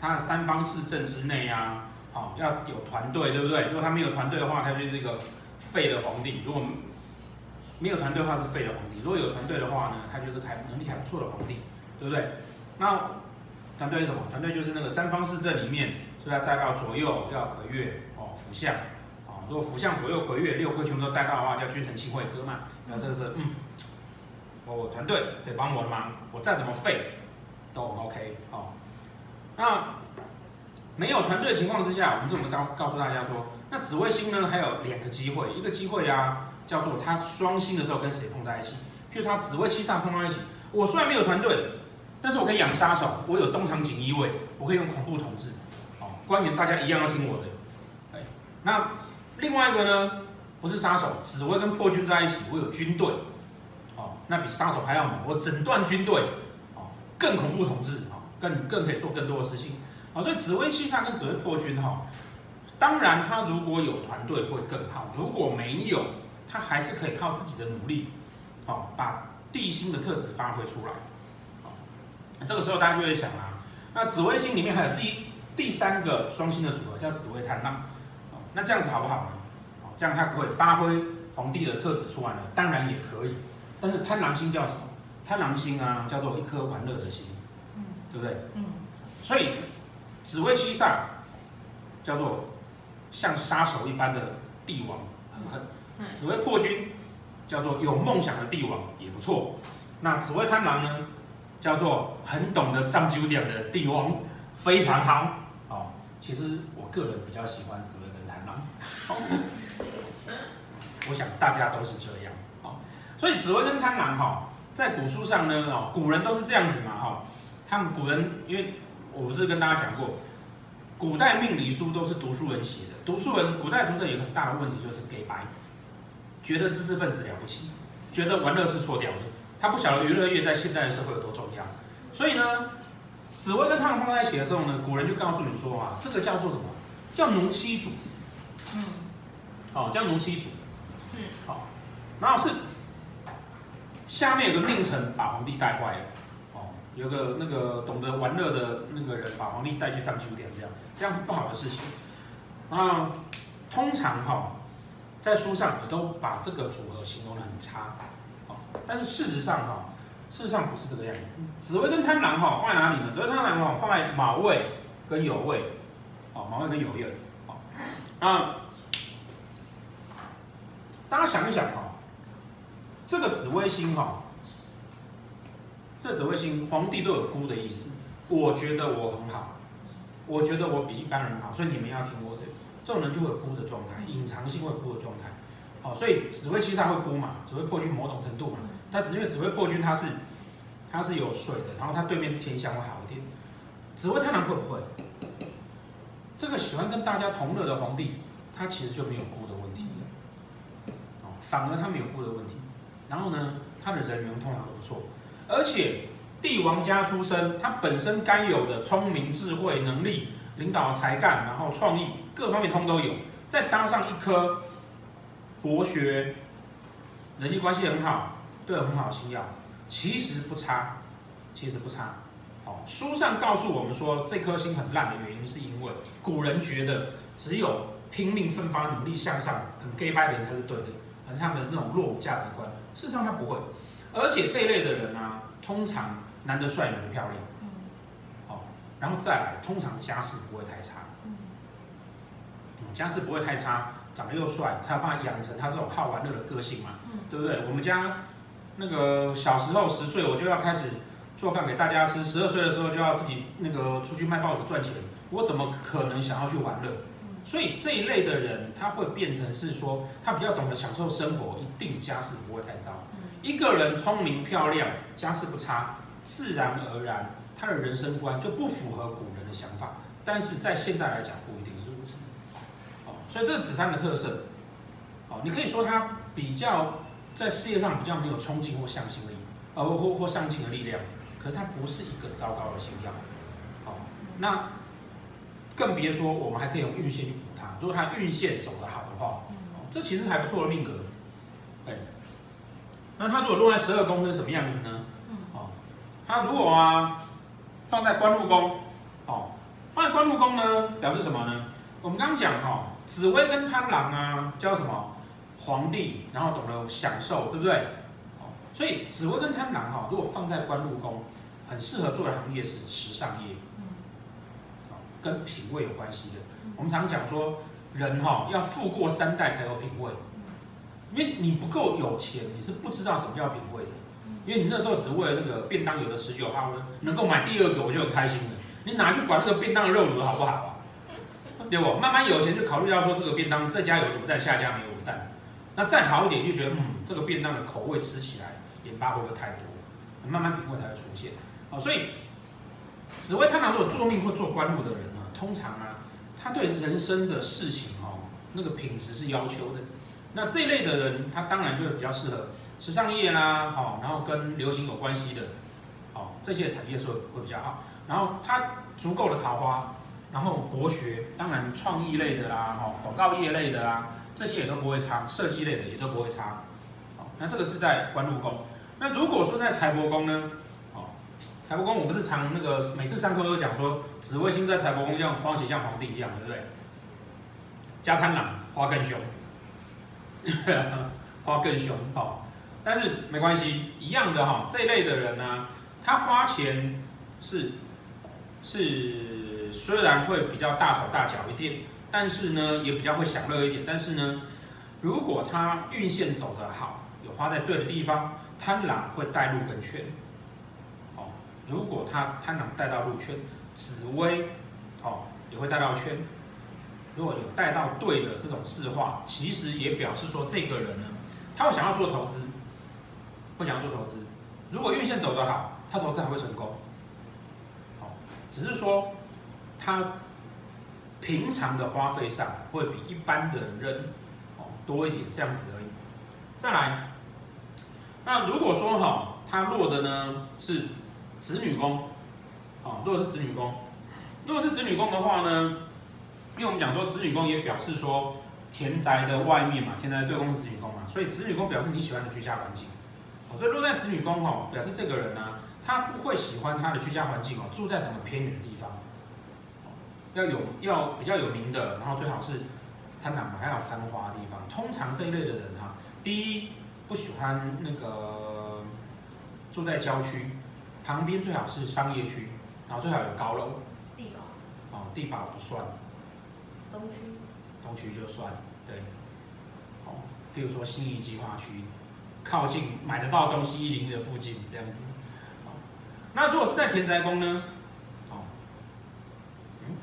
他？三方四正之内啊，好，要有团队，对不对？如果他没有团队的话，他就是一个废的皇帝；如果没有团队的话，是废的皇帝；如果有团队的话呢，他就是还能力还不错的皇帝，对不对？那团队是什么？团队就是那个三方四正里面，所以要带到左右要魁月哦，辅相啊。如果辅相左右魁月六颗全部都带到的话，叫君臣庆会歌嘛。那这个是嗯，我团队可以帮我的忙，我再怎么废都 OK 哦。那没有团队的情况之下，我们怎么告告诉大家说，那紫微星呢还有两个机会，一个机会啊叫做它双星的时候跟谁碰在一起，譬如它紫微七煞碰在一起，我虽然没有团队，但是我可以养杀手，我有东厂锦衣卫，我可以用恐怖统治，哦，官员大家一样要听我的，哎，那另外一个呢不是杀手，紫微跟破军在一起，我有军队，哦，那比杀手还要猛，我整段军队，哦，更恐怖统治。更更可以做更多的事情，啊，所以紫微七煞跟紫微破军哈，当然他如果有团队会更好，如果没有，他还是可以靠自己的努力，好把地星的特质发挥出来，好，这个时候大家就会想啊，那紫微星里面还有第第三个双星的组合叫紫微贪狼，那这样子好不好呢？好，这样他可以发挥皇帝的特质出来呢？当然也可以，但是贪狼星叫什么？贪狼星啊，叫做一颗玩乐的心。对不对？嗯，所以紫薇七煞叫做像杀手一般的帝王，很狠。紫薇破军叫做有梦想的帝王，也不错。那紫薇贪狼呢，叫做很懂得占九点的帝王，非常好。哦，其实我个人比较喜欢紫薇跟贪狼。我想大家都是这样。哦，所以紫薇跟贪狼哈，在古书上呢，哦，古人都是这样子嘛，哈。他们古人，因为我不是跟大家讲过，古代命理书都是读书人写的。读书人，古代读者有很大的问题，就是给白，觉得知识分子了不起，觉得玩乐是错掉的。他不晓得娱乐业在现代的社会有多重要。所以呢，紫薇跟他们放在一起的时候呢，古人就告诉你说啊，这个叫做什么？叫奴妻主。嗯。好，叫奴妻主。嗯。好，然后是下面有个命臣把皇帝带坏了。有个那个懂得玩乐的那个人把皇帝带去当酒店，这样这样是不好的事情。啊，通常哈，在书上也都把这个组合形容得很差，但是事实上哈，事实上不是这个样子。紫微跟贪狼哈放在哪里呢？紫微贪狼哈放在卯位跟酉位，哦，卯位跟酉位，好，啊，大家想一想哈，这个紫微星哈。这紫微星，皇帝都有孤的意思。我觉得我很好，我觉得我比一般人好，所以你们要听我的。这种人就会有孤的状态，隐藏性会孤的状态。好，所以紫微七煞会孤嘛，紫微破军某种程度嘛。但是因为紫微破军它是它是有水的，然后它对面是天相会好一点。紫微贪狼会不会？这个喜欢跟大家同乐的皇帝，他其实就没有孤的问题。哦，反而他没有孤的问题。然后呢，他的人缘通常都不错。而且帝王家出身，他本身该有的聪明、智慧、能力、领导才干，然后创意各方面通都有，再搭上一颗博学、人际关系很好、对很好的星曜，其实不差，其实不差。好，书上告诉我们说，这颗星很烂的原因，是因为古人觉得只有拼命奋发、努力向上、很 gay 拜的人才是对的，而是他们的那种落伍价值观。事实上，他不会。而且这一类的人呢、啊，通常男的帅，女的漂亮，好，然后再来，通常家世不会太差，家世不会太差，长得又帅，才有办法养成他这种好玩乐的个性嘛，对不对？我们家那个小时候十岁，我就要开始做饭给大家吃，十二岁的时候就要自己那个出去卖报纸赚钱，我怎么可能想要去玩乐？所以这一类的人，他会变成是说，他比较懂得享受生活，一定家世不会太糟。一个人聪明漂亮，家世不差，自然而然他的人生观就不符合古人的想法。但是在现代来讲，不一定是如此。哦，所以这是紫贪的特色，哦，你可以说他比较在事业上比较没有冲劲或向心力，呃，或或上进的力量。可是他不是一个糟糕的星曜。哦，那更别说我们还可以用运线去补它。如果它运线走得好的话，这其实还不错的命格。哎，那它如果落在十二宫是什么样子呢？哦，它如果啊放在官禄宫，哦，放在官禄宫呢，表示什么呢？我们刚刚讲哈，紫薇跟贪狼啊，叫什么？皇帝，然后懂得享受，对不对？哦，所以紫薇跟贪狼哈，如果放在官禄宫，很适合做的行业是时尚业，跟品味有关系的。我们常讲说，人哈要富过三代才有品味，因为你不够有钱，你是不知道什么叫品味的。因为你那时候只是为了那个便当有的持久耗呢，能够买第二个我就很开心了。你哪去管那个便当的肉炉好不好啊？对不？慢慢有钱就考虑到说，这个便当这家有卤蛋，下家没有卤蛋。那再好一点就觉得，嗯，这个便当的口味吃起来盐巴会不会太多？慢慢品味才会出现。哦，所以紫微贪狼如果做命或做官路的人呢，通常啊，他对人生的事情哦，那个品质是要求的。那这一类的人，他当然就是比较适合时尚业啦，哦，然后跟流行有关系的，哦，这些产业是会比较好。然后他足够的桃花。然后博学，当然创意类的啦，哈，广告业类的啦，这些也都不会差，设计类的也都不会差。好，那这个是在官禄宫。那如果说在财帛宫呢？哦，财帛宫我不是常那个每次上课都讲说，紫微星在财帛宫像花期像皇帝一样，对不对？加贪狼，花更凶，花更凶，好，但是没关系，一样的哈，这一类的人呢，他花钱是是。虽然会比较大手大脚一点，但是呢，也比较会享乐一点。但是呢，如果他运线走得好，有花在对的地方，贪婪会带入跟圈。哦，如果他贪婪带到入圈，紫薇哦也会带到圈。如果有带到对的这种四化，其实也表示说这个人呢，他会想要做投资，会想要做投资。如果运线走得好，他投资还会成功。哦，只是说。他平常的花费上会比一般的人哦多一点，这样子而已。再来，那如果说哈，他落的呢是子女宫，啊，如果是子女宫，如果是子女宫的话呢，因为我们讲说子女宫也表示说田宅的外面嘛，田宅对宫是子女宫嘛，所以子女宫表示你喜欢的居家环境，所以落在子女宫哦，表示这个人呢，他不会喜欢他的居家环境哦，住在什么偏远的地方。要有要比较有名的，然后最好是贪狼嘛，还有繁华的地方。通常这一类的人哈，第一不喜欢那个住在郊区，旁边最好是商业区，然后最好有高楼。地堡。哦，地堡不算。东区。东区就算，对。哦，譬如说新义计划区，靠近买得到东西一零一的附近这样子。那如果是在田宅宫呢？哦，嗯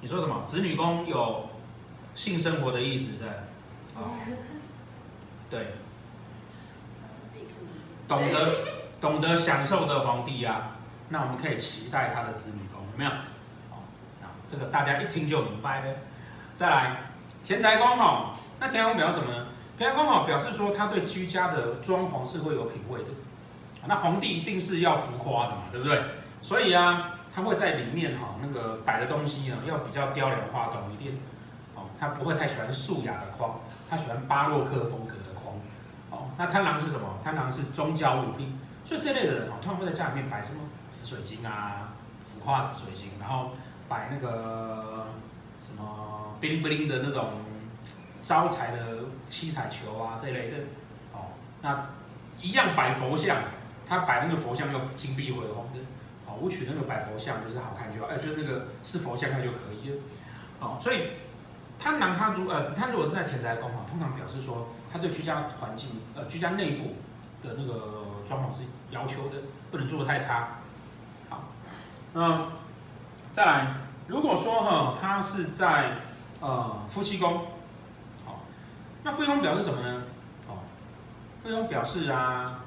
你说什么？子女宫有性生活的意思在？哦，对，懂得懂得享受的皇帝啊，那我们可以期待他的子女宫有没有？这个大家一听就明白了。再来，田宅宫哈，那田宅宫表示什么呢？田宅宫哈表示说他对居家的装潢是会有品味的。那皇帝一定是要浮夸的嘛，对不对？所以啊。他会在里面哈，那个摆的东西呢，要比较雕梁画栋一点，哦，他不会太喜欢素雅的框，他喜欢巴洛克风格的框，哦，那贪狼是什么？贪狼是宗教物品，所以这类的人哦，通常会在家里面摆什么紫水晶啊，浮夸紫水晶，然后摆那个什么 bling bling 的那种招财的七彩球啊这类的，哦，那一样摆佛像，他摆那个佛像要金碧辉煌的。武曲那个摆佛像就是好看就好，哎，就那个是佛像那就可以了，哦，所以贪狼他如呃紫贪如果是在田宅宫哈，通常表示说他对居家环境呃居家内部的那个装潢是要求的，不能做得太差。好，那再来，如果说哈他是在呃夫妻宫，好，那夫妻宫表示什么呢？哦，夫妻宫表示啊。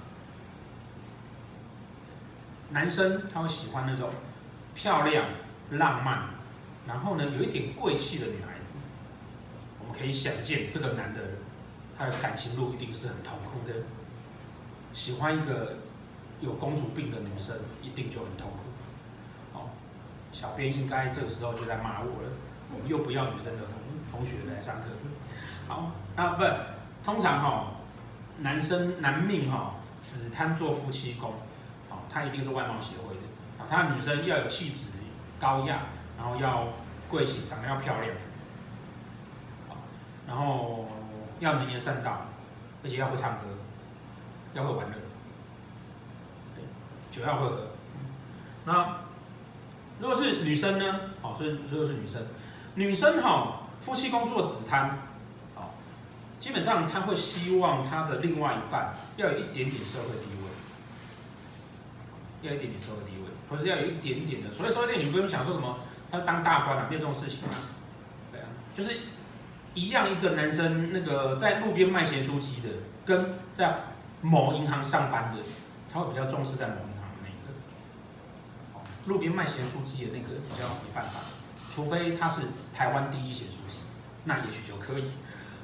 男生他会喜欢那种漂亮、浪漫，然后呢有一点贵气的女孩子。我们可以想见，这个男的他的感情路一定是很痛苦的。喜欢一个有公主病的女生，一定就很痛苦。小编应该这个时候就在骂我了，我们又不要女生的同同学来上课。好，那不，通常哈，男生男命哈，只贪做夫妻宫，好，他一定是外貌协会的，啊，他女生要有气质高雅，然后要贵气，长得要漂亮，然后要能言善道，而且要会唱歌，要会玩乐，酒要会喝。那如果是女生呢？好，所以如果是女生，女生哈，夫妻宫做紫贪，好，基本上她会希望她的另外一半要有一点点社会地位，要一点点社会地位，或是要有一点点的。所以社会地位，你不用想说什么，他当大官啊，没有这种事情啊。对啊，就是一样，一个男生那个在路边卖咸酥鸡的，跟在某银行上班的，他会比较重视在某。路边卖咸酥鸡的那个比较没办法，除非他是台湾第一咸酥鸡，那也许就可以。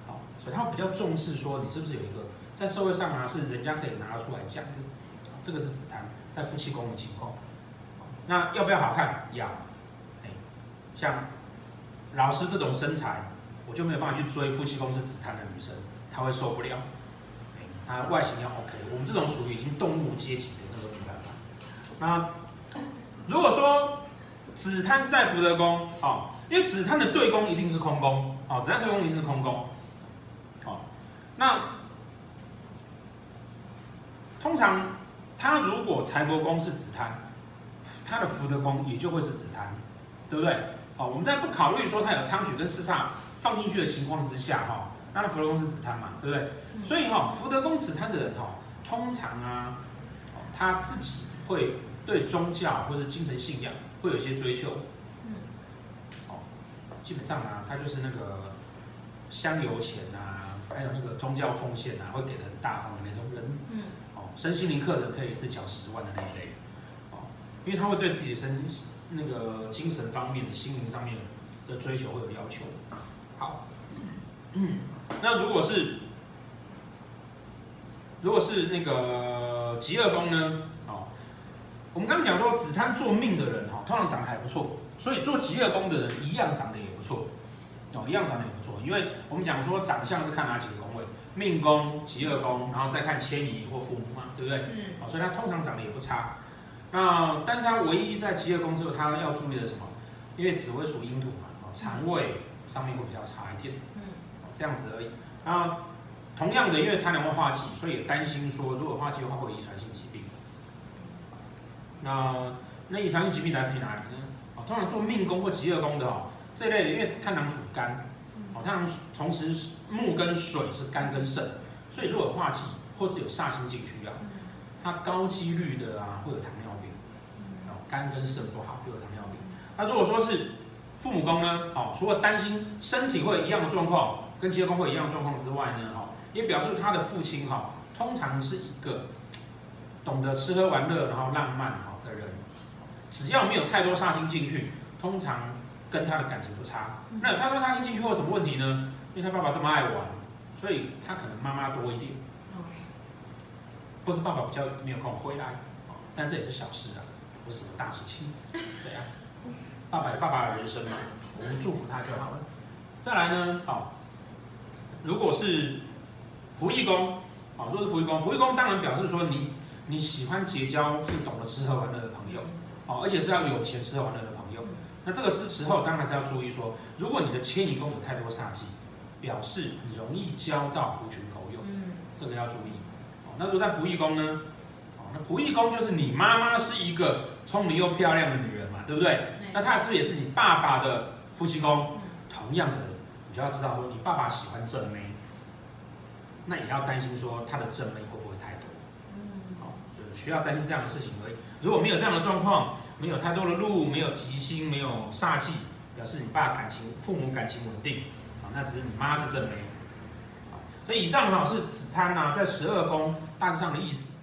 好，所以他会比较重视说你是不是有一个在社会上啊是人家可以拿出来讲的，这个是紫贪在夫妻宫的情况。那要不要好看？要。像老师这种身材，我就没有办法去追夫妻宫是紫贪的女生，她会受不了。她外形要 OK，我们这种属于已经动物阶级的那个女办法。那。如果说子贪是在福德宫，哦，因为子贪的对宫一定是空宫，哦，子贪对宫一定是空宫，哦，那通常他如果财帛宫是子贪，他的福德宫也就会是子贪，对不对？哦，我们在不考虑说他有昌曲跟四煞放进去的情况之下，哈、哦，那他福德宫是子贪嘛，对不对？所以哈、哦，福德宫子贪的人，哈、哦，通常啊，他自己会。对宗教或者精神信仰会有一些追求，嗯，哦，基本上啊，他就是那个香油钱啊，还有那个宗教奉献啊，会给的很大方的那种人，嗯，哦，身心灵客人可以一次缴十万的那一类，哦，因为他会对自己身那个精神方面的心灵上面的追求会有要求，好，嗯，那如果是如果是那个疾厄宫呢？我们刚刚讲说，紫贪做命的人哈，通常长得还不错，所以做极恶宫的人一样长得也不错，哦，一样长得也不错。因为我们讲说长相是看哪几个宫位，命宫、极恶宫，然后再看迁移或父母嘛，对不对？嗯。哦，所以他通常长得也不差。那但是他唯一在极恶宫之后，他要注意的什么？因为紫微属阴土嘛，哦，肠胃上面会比较差一点，嗯，这样子而已。那同样的，因为贪狼会化忌，所以也担心说，如果化忌的话，会遗传性疾病。那那遗传性疾病来自于哪里呢？哦，通常做命宫或疾厄宫的哦，这类的，因为太狼属肝，哦，太狼同时木跟水是肝跟肾，所以如果有化忌或是有煞星进去啊，它高几率的啊会有糖尿病，哦，肝跟肾不好就有糖尿病。那如果说是父母宫呢，哦，除了担心身体会一样的状况，跟疾厄宫会一样的状况之外呢，哦，也表示他的父亲哈，通常是一个懂得吃喝玩乐，然后浪漫哈。只要没有太多煞星进去，通常跟他的感情不差。那有太多煞星进去会有什么问题呢？因为他爸爸这么爱玩，所以他可能妈妈多一点，或是爸爸比较没有空回来。但这也是小事啊，不是什么大事情。对啊，爸爸有爸爸的人生嘛，我们祝福他就好了。再来呢，好，如果是仆役宫，好，如果是仆役宫，仆役宫当然表示说你你喜欢结交是懂得吃喝玩乐的朋友。哦，而且是要有钱吃喝玩乐的朋友。那这个是时候，当然是要注意说，如果你的迁移宫有太多煞气，表示你容易交到狐群狗友。嗯，这个要注意。哦，那如果在仆役宫呢？哦，那仆役宫就是你妈妈是一个聪明又漂亮的女人嘛，对不对？嗯，那她是不是也是你爸爸的夫妻宫？嗯，同样的，你就要知道说，你爸爸喜欢正妹，那也要担心说他的正妹会不会太多。嗯，好，就是需要担心这样的事情而已。如果没有这样的状况，没有太多的路，没有吉星，没有煞气，表示你爸感情、父母感情稳定，啊，那只是你妈是正妹，所以以上哈是子贪呐，在十二宫大致上的意思。